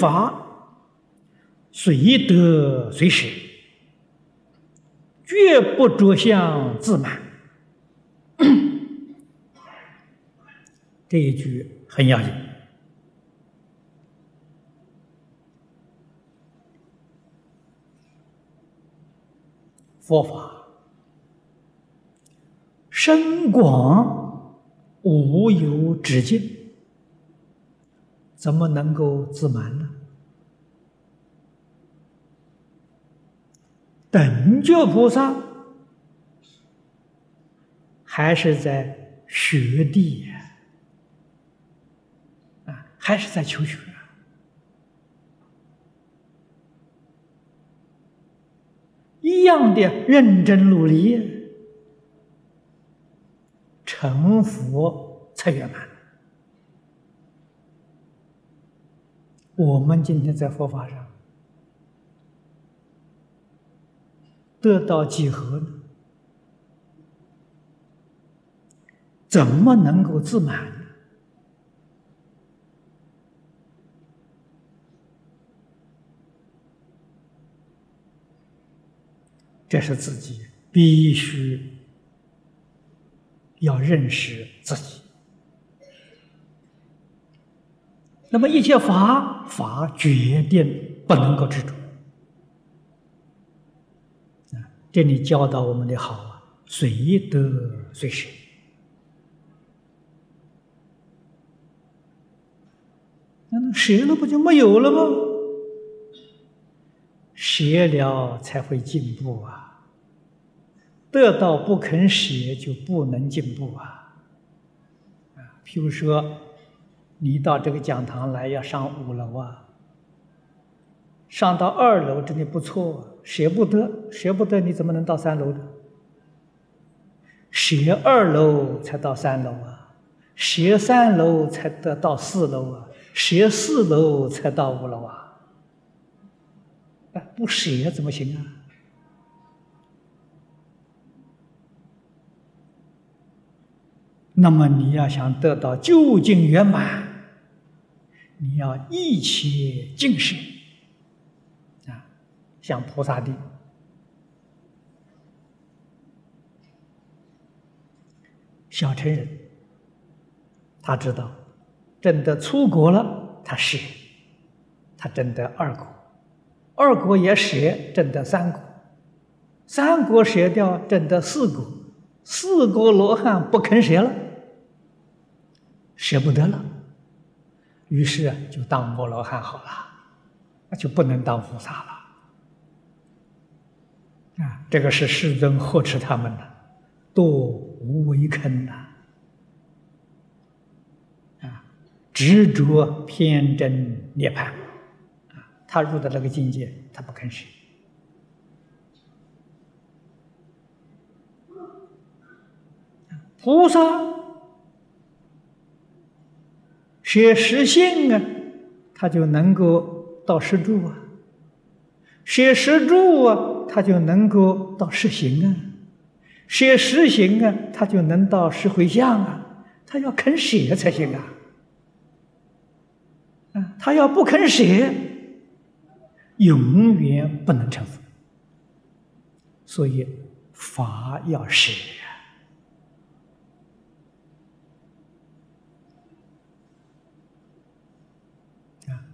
法，随得随失，绝不着相自满。这一句很要紧。佛法深广无有止境，怎么能够自满呢？等觉菩萨还是在学地呀，啊，还是在求学。一样的认真努力，成佛才圆满。我们今天在佛法上得到几何呢？怎么能够自满？这是自己必须要认识自己。那么一切法法决定不能够执着啊！这里教导我们的好啊，随得随失。那舍了不就没有了吗？舍了才会进步啊！得到不肯舍，就不能进步啊！啊，譬如说，你到这个讲堂来，要上五楼啊，上到二楼真的不错，舍不得，舍不得，你怎么能到三楼呢？舍二楼才到三楼啊，学三楼才得到四楼啊，学四楼才到五楼啊！啊，不舍怎么行啊？那么你要想得到究竟圆满，你要一切尽舍啊，像菩萨的小乘人，他知道真的出国了，他舍，他真的二国，二国也舍，真的三国，三国舍掉，真的四国，四国罗汉不肯舍了。舍不得了，于是就当摩罗汉好了，那就不能当菩萨了。啊，这个是世尊呵斥他们的，多无为坑呐！啊，执着偏真涅槃，啊，他入的那个境界，他不肯舍。菩萨。学实性啊，他就能够到实住啊；学实住啊，他就能够到实行啊；学实行啊，他就能到实回向啊。他要肯学才行啊！啊，他要不肯学，永远不能成佛。所以法要学。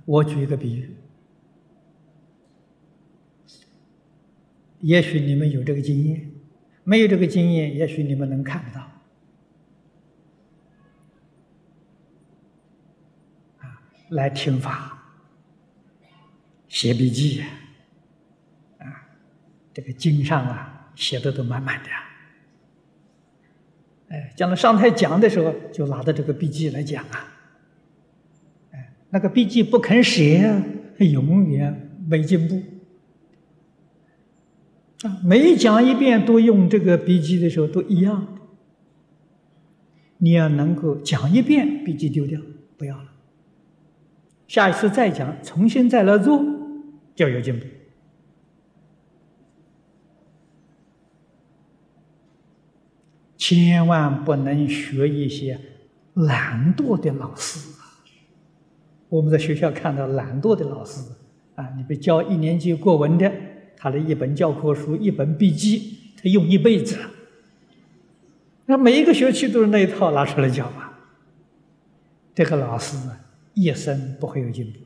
我举一个比喻，也许你们有这个经验，没有这个经验，也许你们能看得到。啊，来听法，写笔记，啊，这个经上啊写的都满满的，哎，将来上台讲的时候，就拿着这个笔记来讲啊。那个笔记不肯写，永远没进步。啊，每讲一遍都用这个笔记的时候都一样。你要能够讲一遍，笔记丢掉，不要了。下一次再讲，重新再来做，就有进步。千万不能学一些懒惰的老师。我们在学校看到懒惰的老师啊，你比教一年级国文的，他的一本教科书、一本笔记，他用一辈子。那每一个学期都是那一套拿出来教嘛，这个老师一生不会有进步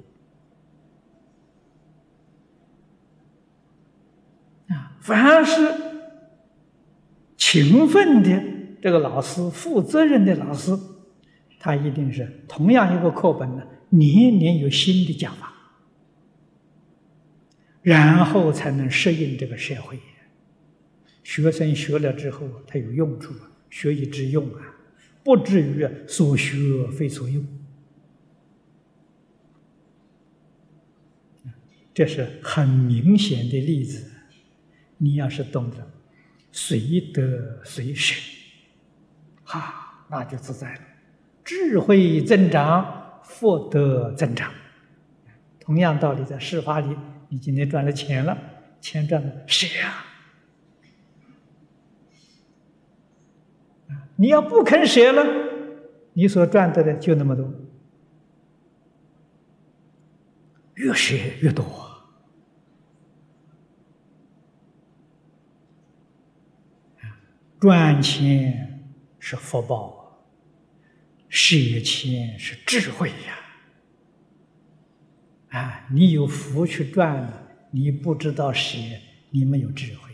啊！凡是勤奋的这个老师、负责任的老师，他一定是同样一个课本呢，年年有新的讲法，然后才能适应这个社会。学生学了之后，他有用处。学以致用啊，不至于所学非所用。这是很明显的例子。你要是懂得随得随舍，哈，那就自在了。智慧增长，福德增长。同样道理，在事法里，你今天赚了钱了，钱赚了，舍啊。你要不肯舍了，你所赚得的就那么多，越舍越多。赚钱是福报，舍钱是智慧呀！啊，你有福去赚了，你不知道舍，你没有智慧。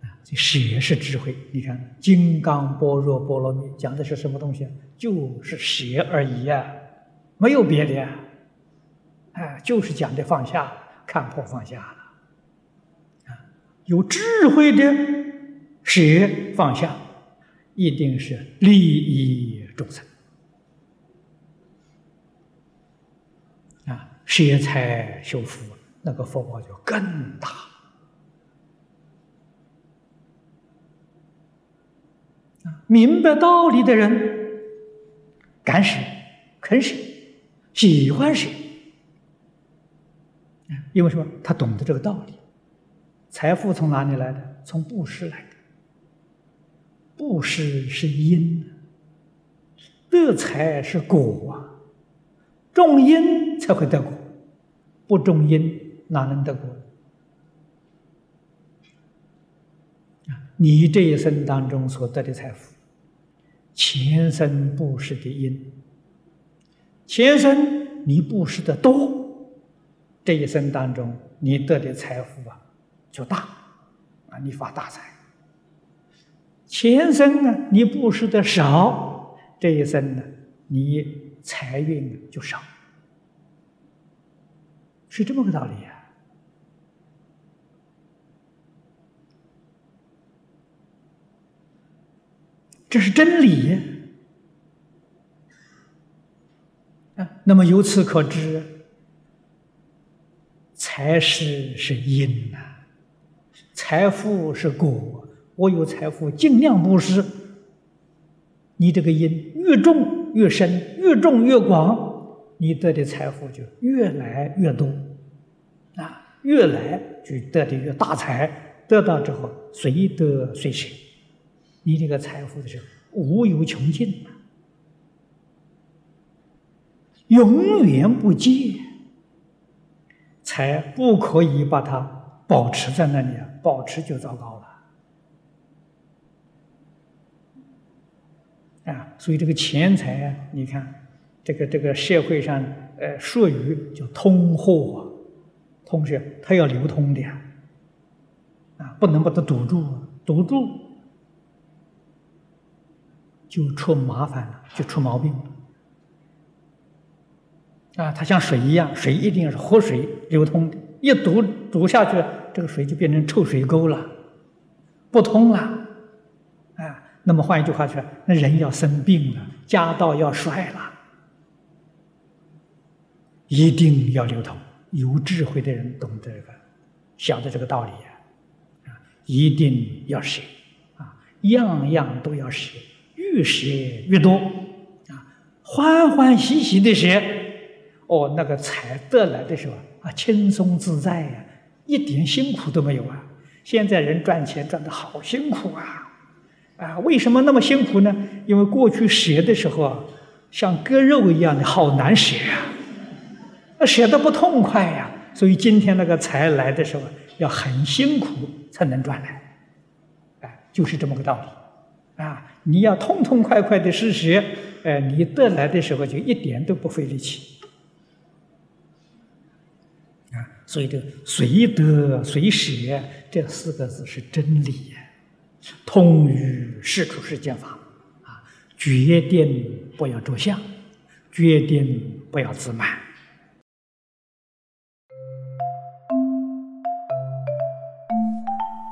啊这舍是智慧，你看《金刚般若波罗蜜》讲的是什么东西？就是舍而已呀，没有别的呀。哎，就是讲的放下，看破放下了。啊，有智慧的舍放下，一定是利益众生。啊，舍财修福，那个福报就更大。明白道理的人，敢舍、肯舍、喜欢舍，因为什么？他懂得这个道理。财富从哪里来的？从布施来的。布施是因，得财是果啊。种因才会得果，不种因哪能得果？你这一生当中所得的财富，前生布施的因，前生你布施的多，这一生当中你得的财富啊就大，啊你发大财。前生呢你布施的少，这一生呢你财运就少，是这么个道理呀。这是真理啊！那么由此可知，财是是因呐，财富是果。我有财富，尽量布施。你这个因越重越深，越重越广，你得的财富就越来越多啊！越来就得的越大财，得到之后随得随舍。你这个财富的时候无有穷尽永远不竭，才不可以把它保持在那里啊！保持就糟糕了啊！所以这个钱财啊，你看这个这个社会上呃术语叫通货，通是它要流通的呀，啊，不能把它堵住，堵住。就出麻烦了，就出毛病了。啊，它像水一样，水一定是活水流通的，一堵堵下去，这个水就变成臭水沟了，不通了。那么换一句话说，那人要生病了，家道要衰了，一定要流通。有智慧的人懂得这个，晓得这个道理，啊，一定要舍，啊，样样都要舍。越舍越多，啊，欢欢喜喜的舍，哦，那个财得来的时候啊，轻松自在呀，一点辛苦都没有啊。现在人赚钱赚的好辛苦啊，啊，为什么那么辛苦呢？因为过去舍的时候啊，像割肉一样的，好难舍啊，那舍得不痛快呀。所以今天那个财来的时候，要很辛苦才能赚来，哎，就是这么个道理啊。你要痛痛快快的施舍，哎，你得来的时候就一点都不费力气。啊，所以这“随得随舍”这四个字是真理呀，通于世出世间法啊，决定不要着相，决定不要自满。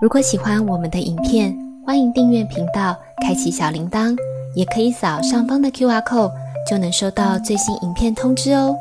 如果喜欢我们的影片，欢迎订阅频道，开启小铃铛，也可以扫上方的 Q R code，就能收到最新影片通知哦。